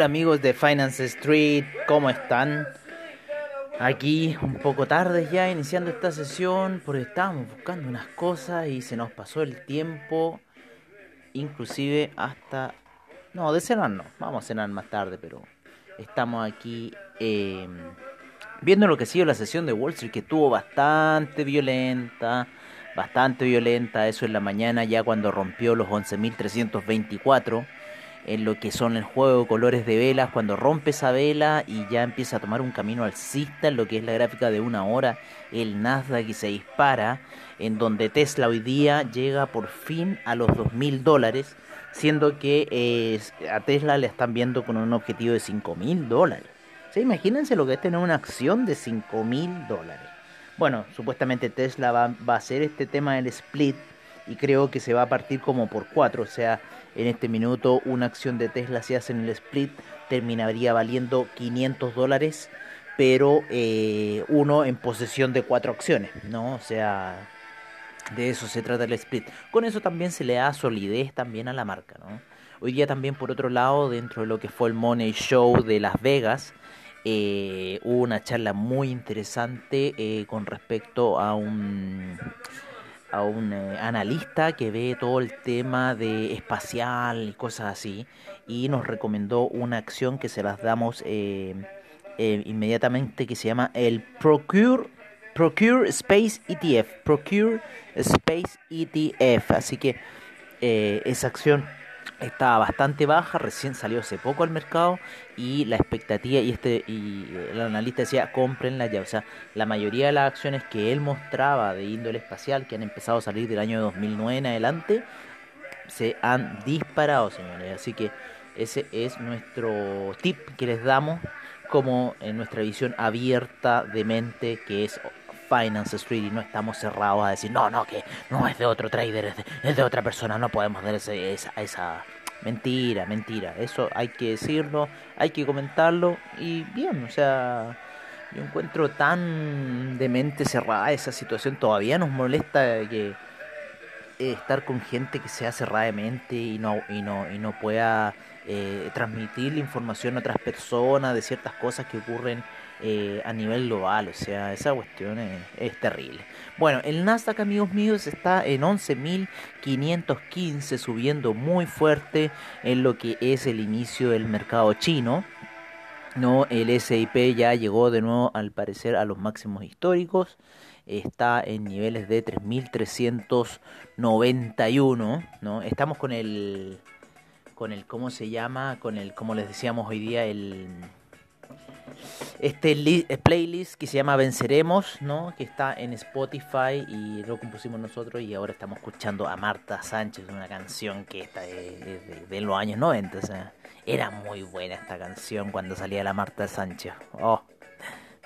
Hola amigos de Finance Street, ¿cómo están? Aquí un poco tarde ya iniciando esta sesión porque estábamos buscando unas cosas y se nos pasó el tiempo, inclusive hasta... No, de cenar no, vamos a cenar más tarde, pero estamos aquí em, viendo lo que ha la sesión de Wall Street que estuvo bastante violenta, bastante violenta, eso en la mañana ya cuando rompió los 11.324 en lo que son el juego colores de velas, cuando rompe esa vela y ya empieza a tomar un camino alcista, en lo que es la gráfica de una hora, el Nasdaq y se dispara, en donde Tesla hoy día llega por fin a los 2.000 dólares, siendo que eh, a Tesla le están viendo con un objetivo de 5.000 dólares. imagínense lo que es tener una acción de 5.000 dólares. Bueno, supuestamente Tesla va, va a hacer este tema del split y creo que se va a partir como por 4, o sea, en este minuto una acción de Tesla si hace en el split terminaría valiendo 500 dólares, pero eh, uno en posesión de cuatro acciones, ¿no? O sea, de eso se trata el split. Con eso también se le da solidez también a la marca, ¿no? Hoy día también por otro lado, dentro de lo que fue el Money Show de Las Vegas, eh, hubo una charla muy interesante eh, con respecto a un a un eh, analista que ve todo el tema de espacial y cosas así y nos recomendó una acción que se las damos eh, eh, inmediatamente que se llama el Procure Procure Space ETF Procure Space ETF así que esa acción estaba bastante baja, recién salió hace poco al mercado y la expectativa y este y el analista decía cómprenla ya, o sea, la mayoría de las acciones que él mostraba de índole espacial que han empezado a salir del año 2009 en adelante se han disparado, señores, así que ese es nuestro tip que les damos como en nuestra visión abierta de mente que es Finance Street y no estamos cerrados a decir, no, no, que no es de otro trader, es de, otra persona, no podemos dar esa, esa mentira, mentira. Eso hay que decirlo, hay que comentarlo y bien, o sea, yo encuentro tan de mente cerrada esa situación, todavía nos molesta que eh, estar con gente que sea cerrada de mente y no, y no, y no pueda eh, transmitir la información a otras personas de ciertas cosas que ocurren eh, a nivel global. O sea, esa cuestión es, terrible. Bueno, el Nasdaq, amigos míos, está en 11.515, subiendo muy fuerte en lo que es el inicio del mercado chino. No, el SIP ya llegó de nuevo al parecer a los máximos históricos. Está en niveles de 3.391. ¿no? Estamos con el, con el, ¿cómo se llama? Con el, como les decíamos hoy día, el este eh, playlist que se llama Venceremos, ¿no? que está en Spotify y lo compusimos nosotros y ahora estamos escuchando a Marta Sánchez, una canción que está de, de, los años 90. O sea, era muy buena esta canción cuando salía la Marta Sánchez. Oh.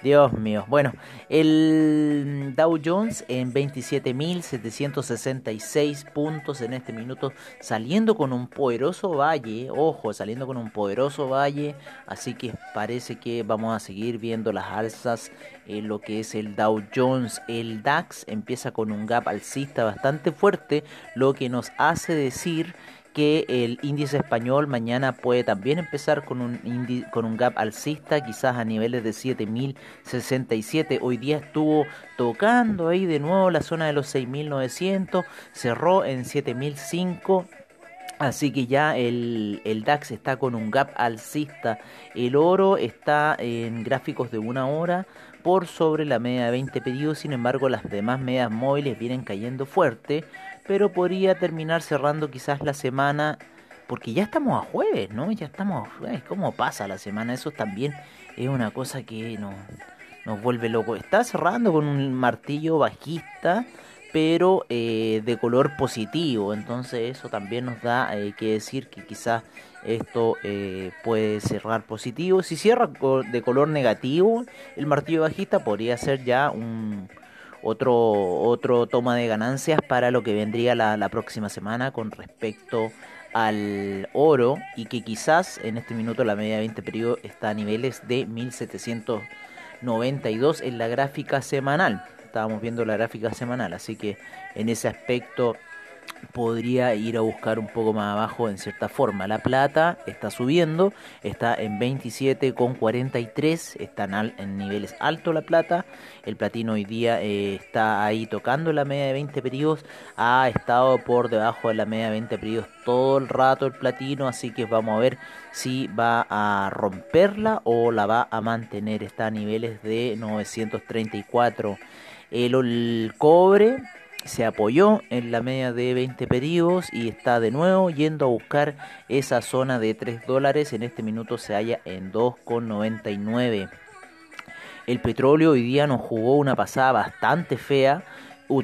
Dios mío. Bueno, el Dow Jones en 27.766 puntos en este minuto, saliendo con un poderoso valle, ojo, saliendo con un poderoso valle, así que parece que vamos a seguir viendo las alzas en lo que es el Dow Jones. El DAX empieza con un gap alcista bastante fuerte, lo que nos hace decir que el índice español mañana puede también empezar con un, con un gap alcista, quizás a niveles de 7067. Hoy día estuvo tocando ahí de nuevo la zona de los 6900, cerró en 7005. Así que ya el, el, DAX está con un gap alcista. El oro está en gráficos de una hora por sobre la media de 20 pedidos. Sin embargo, las demás medias móviles vienen cayendo fuerte pero podría terminar cerrando quizás la semana, porque ya estamos a jueves, ¿no? Ya estamos, ¿cómo pasa la semana? Eso también es una cosa que nos, nos vuelve loco. Está cerrando con un martillo bajista, pero eh, de color positivo. Entonces eso también nos da eh, que decir que quizás esto eh, puede cerrar positivo. Si cierra de color negativo, el martillo bajista podría ser ya un otro, otro toma de ganancias para lo que vendría la, próxima semana con respecto al oro y que quizás en este minuto la media de 20 periodo está a niveles de 1792 en la gráfica semanal. Estábamos viendo la gráfica semanal, así que en ese aspecto podría ir a buscar un poco más abajo en cierta forma. La plata está subiendo, está en 27,43, está en niveles altos la plata. El platino hoy día eh, está ahí tocando la media de 20 periodos, ha estado por debajo de la media de 20 periodos todo el rato el platino, así que vamos a ver si va a romperla o la va a mantener. Está a niveles de 934. el cobre se apoyó en la media de 20 periodos y está de nuevo yendo a buscar esa zona de 3 dólares. En este minuto se halla en 2,99. El petróleo hoy día nos jugó una pasada bastante fea.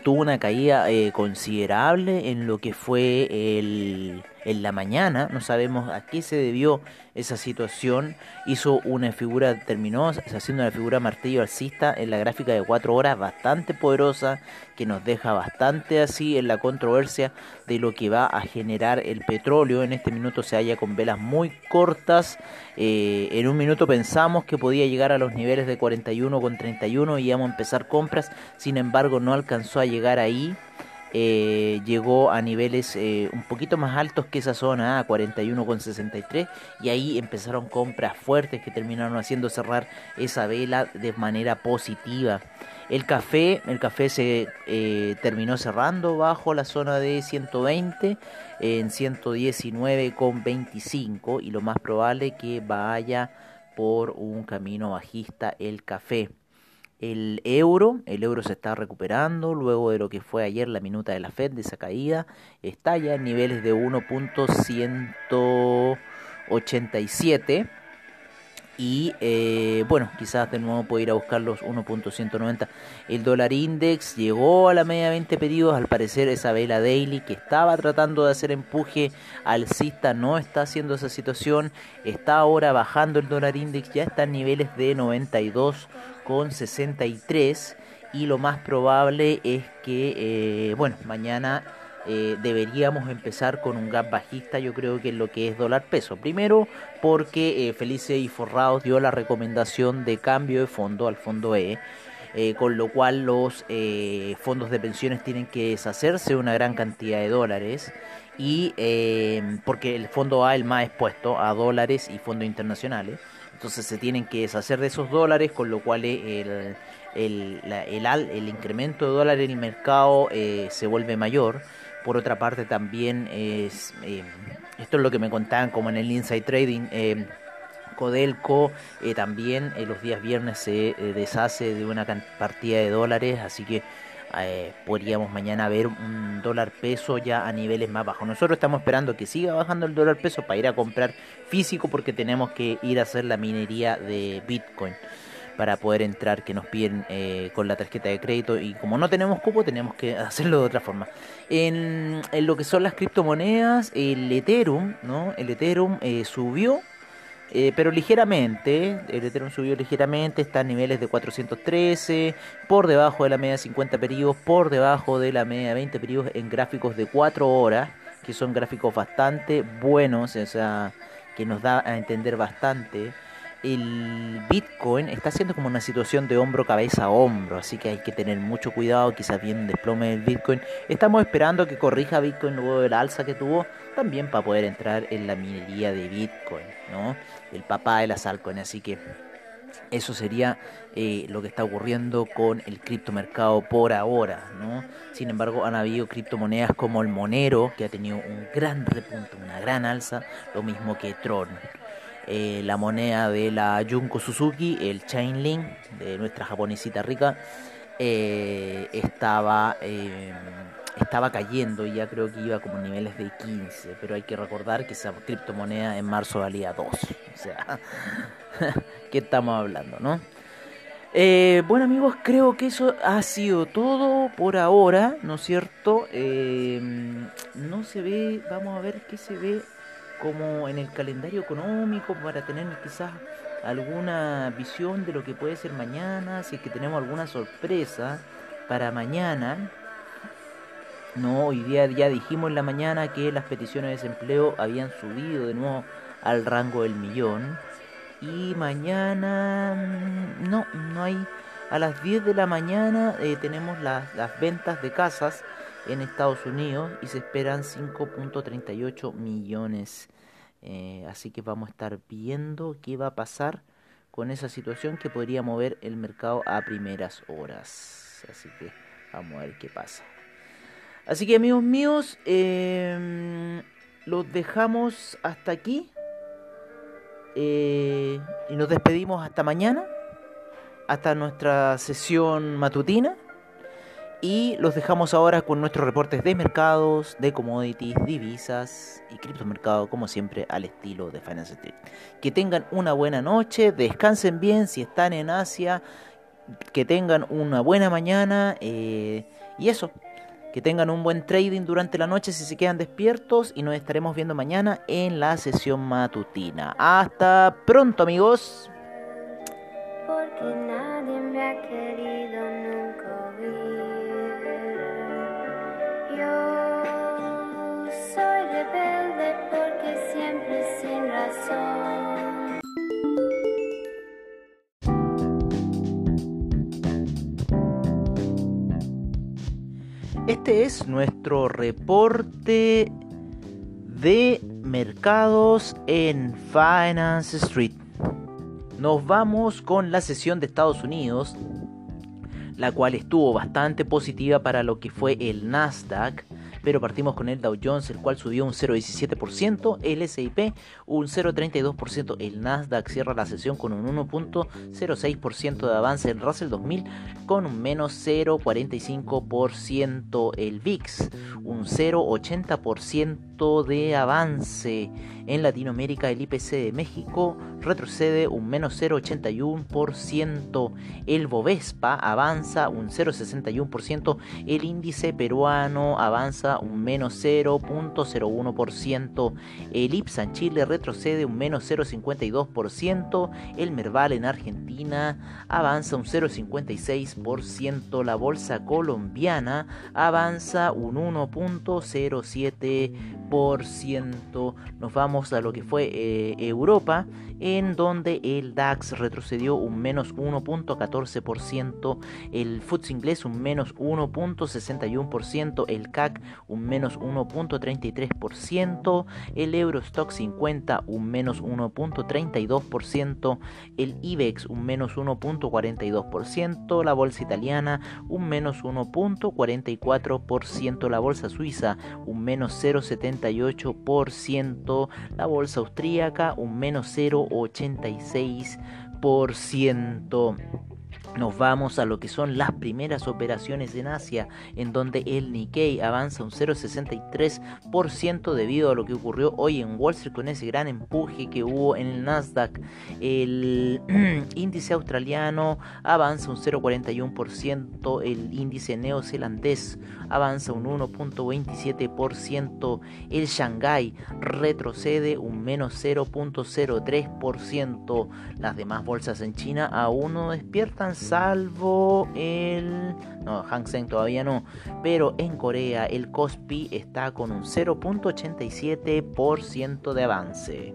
Tuvo una caída eh, considerable en lo que fue el, en la mañana. No sabemos a qué se debió esa situación. Hizo una figura, terminó haciendo una figura martillo alcista en la gráfica de 4 horas bastante poderosa que nos deja bastante así en la controversia de lo que va a generar el petróleo. En este minuto se halla con velas muy cortas. Eh, en un minuto pensamos que podía llegar a los niveles de 41 con 31 y íbamos a empezar compras. Sin embargo, no alcanzó a llegar ahí. Eh, llegó a niveles eh, un poquito más altos que esa zona, a 41,63, y ahí empezaron compras fuertes que terminaron haciendo cerrar esa vela de manera positiva. El café, el café se eh, terminó cerrando bajo la zona de 120 en 119,25 y lo más probable que vaya por un camino bajista el café. El euro, el euro se está recuperando luego de lo que fue ayer la minuta de la Fed de esa caída, está ya en niveles de 1.187 y eh, bueno, quizás de nuevo puede ir a buscar los 1.190. El dólar index llegó a la media 20 pedidos, al parecer esa vela daily que estaba tratando de hacer empuje alcista no está haciendo esa situación, está ahora bajando el dólar index, ya está en niveles de 92 con 63 y lo más probable es que, eh, bueno, mañana eh, deberíamos empezar con un gap bajista, yo creo que es lo que es dólar peso. Primero porque eh, Felice y Forrados dio la recomendación de cambio de fondo al fondo E. con lo cual los fondos de pensiones tienen que deshacerse de una gran cantidad de dólares y porque el fondo A el más expuesto a dólares y fondos internacionales entonces se tienen que deshacer de esos dólares, con lo cual el, el, el, incremento de dólares en el mercado eh, se vuelve mayor. Por otra parte también es, eh, esto es lo que me contaban como en el Inside Trading, eh, Codelco también los días viernes se deshace de una partida de dólares, así que eh, podríamos mañana ver un dólar peso ya a niveles más bajos. Nosotros estamos esperando que siga bajando el dólar peso para ir a comprar físico porque tenemos que ir a hacer la minería de Bitcoin para poder entrar que nos piden eh, con la tarjeta de crédito. Y como no tenemos cupo tenemos que hacerlo de otra forma. En, lo que son las criptomonedas el Ethereum no el Ethereum eh, subió eh, pero ligeramente, el Ethereum subió ligeramente, está a niveles de 413, por debajo de la media de 50 periodos, por debajo de la media de 20 periodos en gráficos de 4 horas, que son gráficos bastante buenos, o sea, que nos da a entender bastante. El Bitcoin está haciendo como una situación de hombro, cabeza, hombro, así que hay que tener mucho cuidado, quizás viene un desplome del Bitcoin. Estamos esperando que corrija Bitcoin luego de la alza que tuvo, también para poder entrar en la minería de Bitcoin, ¿no? El papá de las altcoins, así que eso sería eh, lo que está ocurriendo con el criptomercado por ahora, ¿no? Sin embargo, han habido criptomonedas como el Monero, que ha tenido un gran repunte, una gran alza, lo mismo que Tron. Eh, la moneda de la Junko Suzuki, el Chainlink, de nuestra japonesita rica, eh, estaba estaba cayendo y ya creo que iba como niveles de 15, pero hay que recordar que esa criptomoneda en marzo valía 2. O sea, ¿qué estamos hablando, no? Eh, bueno amigos, creo que eso ha sido todo por ahora, ¿no es cierto? Eh, no se ve, vamos a ver qué se ve como en el calendario económico para tener quizás alguna visión de lo que puede ser mañana, si es que tenemos alguna sorpresa para mañana. No, hoy día ya dijimos en la mañana que las peticiones de desempleo habían subido de nuevo al rango del millón. Y mañana mm, no, no hay. A las 10 de la mañana eh, tenemos las, las ventas de casas en Estados Unidos y se esperan 5.38 millones. Eh, así que vamos a estar viendo qué va a pasar con esa situación que podría mover el mercado a primeras horas. Así que vamos a ver qué pasa. Así que amigos míos, eh, los dejamos hasta aquí. Eh, y nos despedimos hasta mañana, hasta nuestra sesión matutina. Y los dejamos ahora con nuestros reportes de mercados, de commodities, divisas y criptomercado, como siempre, al estilo de Finance Street. Que tengan una buena noche, descansen bien si están en Asia, que tengan una buena mañana eh, y eso. Que tengan un buen trading durante la noche si se quedan despiertos y nos estaremos viendo mañana en la sesión matutina. Hasta pronto amigos. Porque nadie me ha querido Este es nuestro reporte de mercados en Finance Street. Nos vamos con la sesión de Estados Unidos, la cual estuvo bastante positiva para lo que fue el Nasdaq pero partimos con el Dow Jones, el cual subió un 0,17%, el S&P un 0,32%, el Nasdaq cierra la sesión con un 1,06% de avance, el Russell 2000 con un menos 0,45%, el VIX un 0,80% de avance. En Latinoamérica el IPC de México retrocede un menos 0,81%, el Bovespa avanza un 0,61%, el índice peruano avanza un menos 0.01%, el IPSA en Chile retrocede un menos 0.52%, el Merval en Argentina avanza un 0.56%, la bolsa colombiana avanza un 1.07%. Nos vamos a lo que fue eh, Europa, en donde el DAX retrocedió un menos 1.14%, el FTSE inglés un menos 1.61%, el CAC un menos 1.33%, el Eurostock 50 un menos 1.32%, el IBEX un menos 1.42%, la bolsa italiana un menos 1.44%, la bolsa suiza un menos 0.78%, la bolsa austríaca un menos 0.86%. Nos vamos a lo que son las primeras operaciones en Asia, en donde el Nikkei avanza un 0,63% debido a lo que ocurrió hoy en Wall Street con ese gran empuje que hubo en el Nasdaq. El índice australiano avanza un 0,41%, el índice neozelandés avanza un 1,27%, el Shanghai retrocede un menos 0,03%, las demás bolsas en China aún no despiertan salvo el... No, Hang Seng todavía no. Pero en Corea el Kospi está con un 0.87% de avance.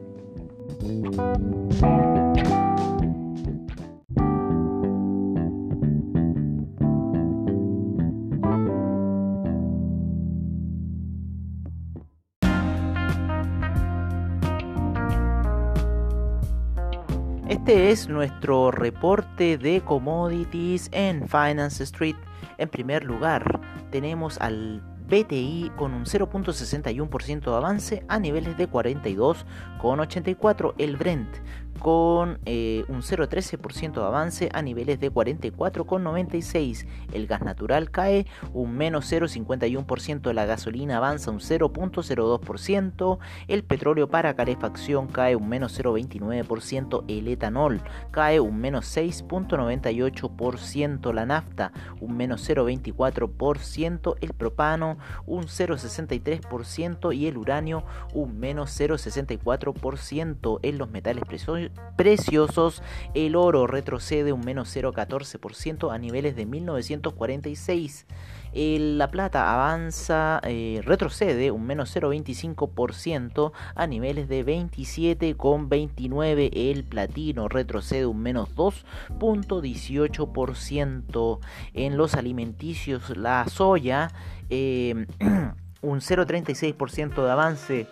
Este es nuestro reporte de commodities en Finance Street. En primer lugar, tenemos al BTI con un 0.61% de avance a niveles de 42,84. El Brent con eh, un 0,13% de avance a niveles de 44,96. El gas natural cae un menos 0,51%, la gasolina avanza un 0,02%, el petróleo para calefacción cae un menos 0,29%, el etanol cae un menos 6,98%, la nafta un menos 0,24%, el propano un 0,63% y el uranio un menos 0,64% en los metales preciosos preciosos, el oro retrocede un menos 0,14% a niveles de 1946. la plata avanza, eh, retrocede un menos 0,25% a niveles de 27,29. El platino retrocede un menos 2,18%. En los alimenticios, la soya, eh, un 0,36% de avance.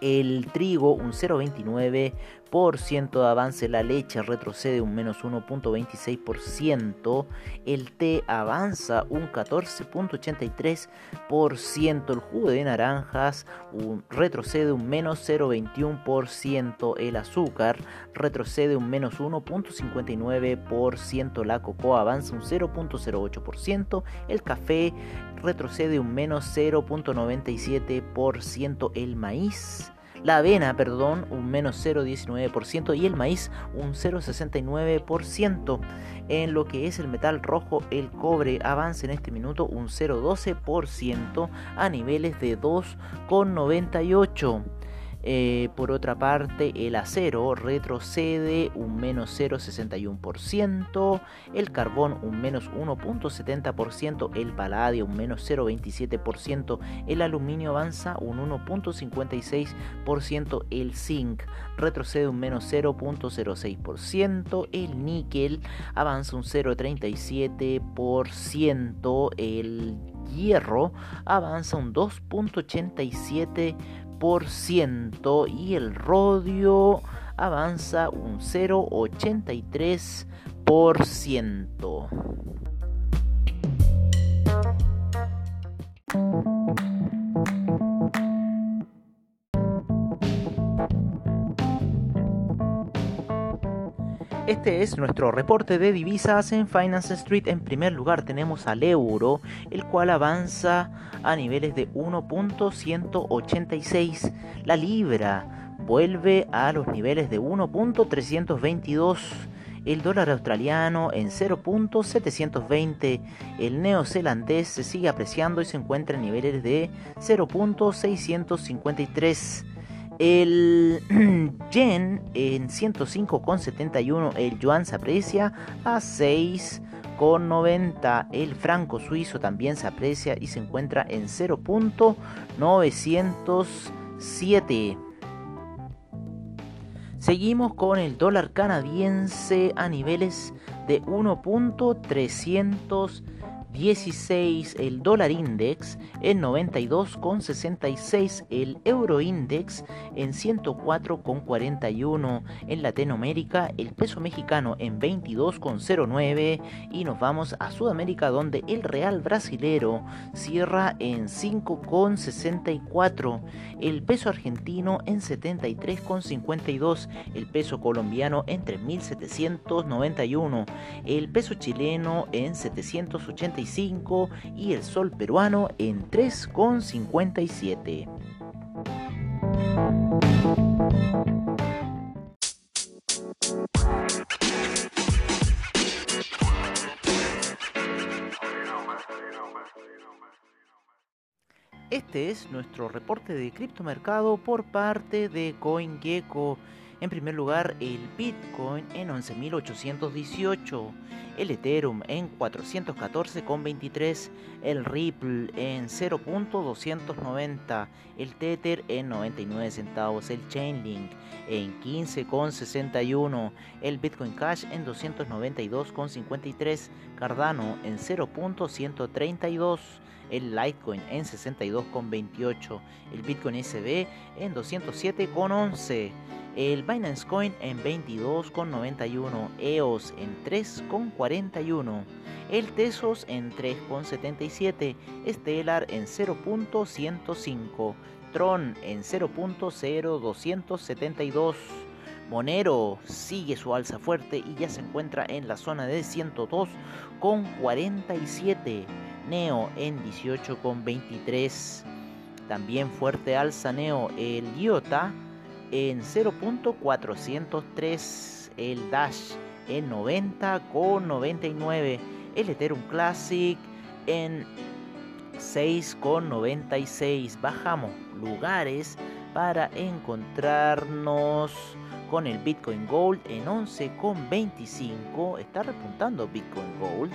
El trigo, un 0,29% de avance, la leche retrocede un menos 1.26%, el té avanza un 14.83%, el jugo de naranjas retrocede un menos 0.21%, el azúcar retrocede un menos 1.59%, la cocoa avanza un 0.08%, el café retrocede un menos 0.97%, el maíz la avena, perdón, un menos 0,19% y el maíz un 0,69%. En lo que es el metal rojo, el cobre avanza en este minuto un 0,12% a niveles de 2,98%. Eh, por otra parte, el acero retrocede un menos 0,61%, el carbón un menos 1,70%, el paladio un menos 0,27%, el aluminio avanza un 1,56%, el zinc retrocede un menos 0,06%, el níquel avanza un 0,37%, el hierro avanza un 2,87% y el rodio avanza un 0,83%. Este es nuestro reporte de divisas en Finance Street. En primer lugar tenemos al euro, el cual avanza a niveles de 1.186. La libra vuelve a los niveles de 1.322 el dólar australiano en 0.720, el neozelandés se sigue apreciando y se encuentra en niveles de 0.653. El yen en 105,71, el yuan se aprecia a 6,90. El franco suizo también se aprecia y se encuentra en 0.907. Seguimos con el dólar canadiense a niveles de 1.300 16 el dólar index en 92,66, el euro index en 104,41, en Latinoamérica el peso mexicano en 22,09 y nos vamos a Sudamérica donde el real brasilero cierra en 5,64, el peso argentino en 73,52, el peso colombiano en 3.791, el peso chileno en 780 y el sol peruano en 3,57. Este es nuestro reporte de criptomercado por parte de CoinGecko. En primer lugar, el Bitcoin en 11.818, el Ethereum en 414,23, el Ripple en 0.290, el Tether en 99 centavos, el Chainlink en 15,61, el Bitcoin Cash en 292,53, Cardano en 0.132 el Litecoin en 62,28, el Bitcoin SB en 207,11 el Binance Coin en 22,91, EOS en 3,41, el Tesos en 3,77, Stellar en 0.105, Tron en 0.0272, Monero sigue su alza fuerte y ya se encuentra en la zona de 102 con 47. Neo en 18 con 23. También fuerte alza Neo el IOTA en 0.403. El Dash en 90 con 99. El Ethereum Classic en 6,96. Bajamos lugares para encontrarnos con el Bitcoin Gold en 11,25. Está repuntando Bitcoin Gold.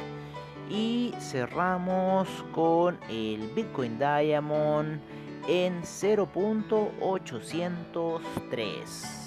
Y cerramos con el Bitcoin Diamond en 0.803.